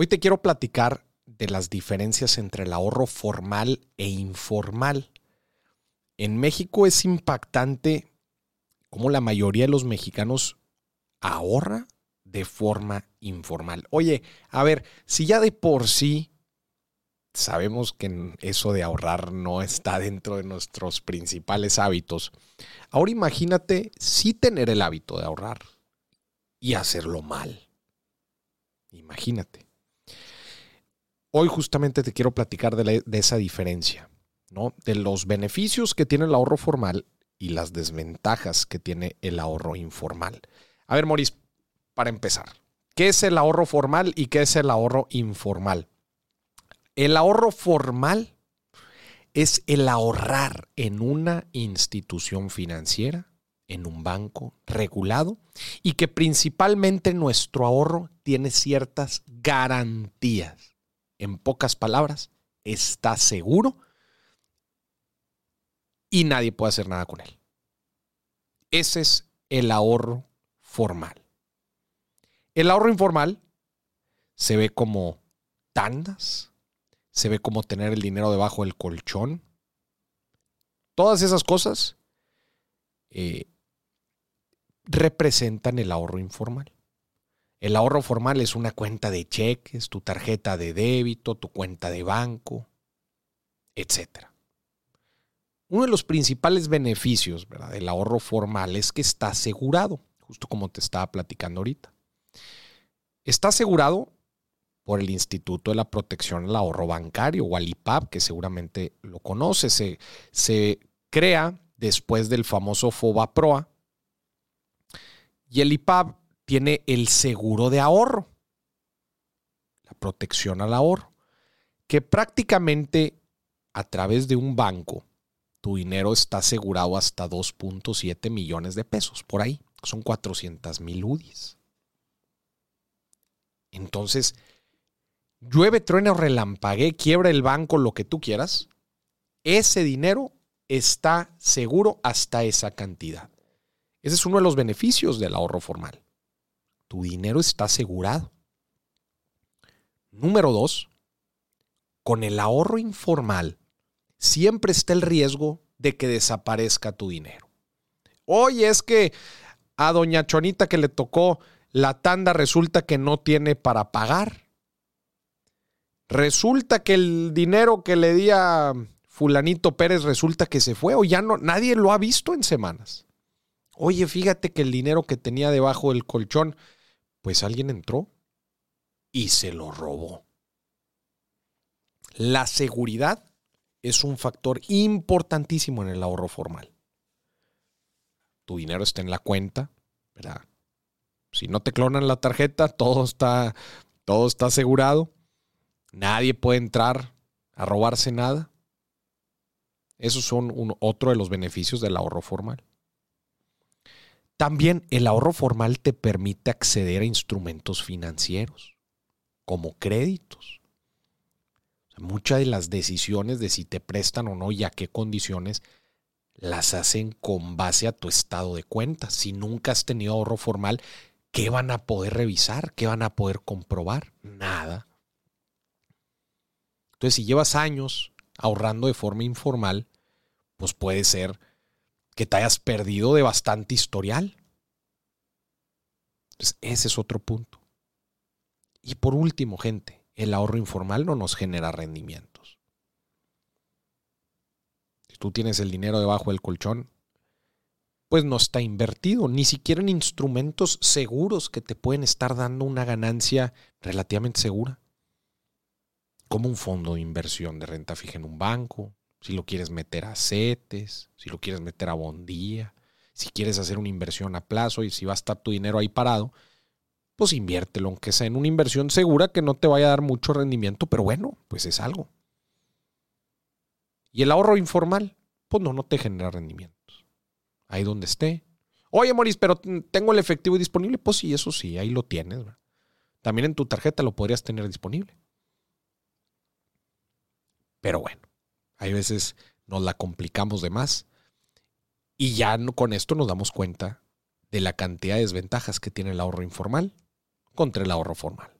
Hoy te quiero platicar de las diferencias entre el ahorro formal e informal. En México es impactante cómo la mayoría de los mexicanos ahorra de forma informal. Oye, a ver, si ya de por sí sabemos que eso de ahorrar no está dentro de nuestros principales hábitos, ahora imagínate si tener el hábito de ahorrar y hacerlo mal. Imagínate. Hoy justamente te quiero platicar de, esa diferencia, ¿no? De los beneficios que tiene el ahorro formal y las desventajas que tiene el ahorro informal. A ver, Maurice, para empezar, ¿qué es el ahorro formal y qué es el ahorro informal? El ahorro formal es el ahorrar en una institución financiera, en un banco regulado y que principalmente nuestro ahorro tiene ciertas garantías en pocas palabras, está seguro y nadie puede hacer nada con él. Ese es el ahorro formal. El ahorro informal se ve como tandas, se ve como tener el dinero debajo del colchón. Todas esas cosas eh, representan el ahorro informal. El ahorro formal es una cuenta de cheques, tu tarjeta de débito, tu cuenta de banco, etc. Uno de los principales beneficios del ahorro formal es que está asegurado, justo como te estaba platicando ahorita. Está asegurado por el Instituto de la Protección al Ahorro Bancario o al IPAP, que seguramente lo conoce. Se, se crea después del famoso FOBAPROA. Y el IPAP tiene el seguro de ahorro, la protección al ahorro, que prácticamente a través de un banco tu dinero está asegurado hasta 2.7 millones de pesos, por ahí, son 400 mil UDIs. Entonces, llueve, truena o relampague, quiebra el banco, lo que tú quieras, ese dinero está seguro hasta esa cantidad. Ese es uno de los beneficios del ahorro formal tu dinero está asegurado. Número dos, con el ahorro informal siempre está el riesgo de que desaparezca tu dinero. Oye, es que a doña Chonita que le tocó la tanda resulta que no tiene para pagar. Resulta que el dinero que le di a fulanito Pérez resulta que se fue o ya no, nadie lo ha visto en semanas. Oye, fíjate que el dinero que tenía debajo del colchón pues alguien entró y se lo robó. La seguridad es un factor importantísimo en el ahorro formal. Tu dinero está en la cuenta, ¿verdad? Si no te clonan la tarjeta, todo está, todo está asegurado. Nadie puede entrar a robarse nada. Esos son otro de los beneficios del ahorro formal. También el ahorro formal te permite acceder a instrumentos financieros, como créditos. muchas de las decisiones de si te prestan o no y a qué condiciones las hacen con base a tu estado de cuenta. Si nunca has tenido ahorro formal, ¿qué van a poder revisar? ¿Qué van a poder comprobar? Nada. Entonces, si llevas años ahorrando de forma informal, pues puede ser que te hayas perdido de bastante historial. ese es otro punto. Y por último, gente, el ahorro informal no nos genera rendimientos. Si tú tienes el dinero debajo del colchón, pues no está invertido, ni siquiera en instrumentos seguros que te pueden estar dando una ganancia relativamente segura, como un fondo de inversión de renta fija en un banco, si lo quieres meter a CETES, si lo quieres meter a Bondía, si quieres hacer una inversión a plazo y si va a estar tu dinero ahí parado, pues inviértelo, aunque sea en una inversión segura que no te vaya a dar mucho rendimiento, pero bueno, pues es algo. Y el ahorro informal, pues no, no te genera rendimientos. Ahí donde esté. Oye, Moris, pero tengo el efectivo disponible. Pues sí, eso sí, ahí lo tienes. También en tu tarjeta lo podrías tener disponible. Pero bueno, hay veces nos la complicamos de más y ya con esto nos damos cuenta de la cantidad de desventajas que tiene el ahorro informal contra el ahorro formal.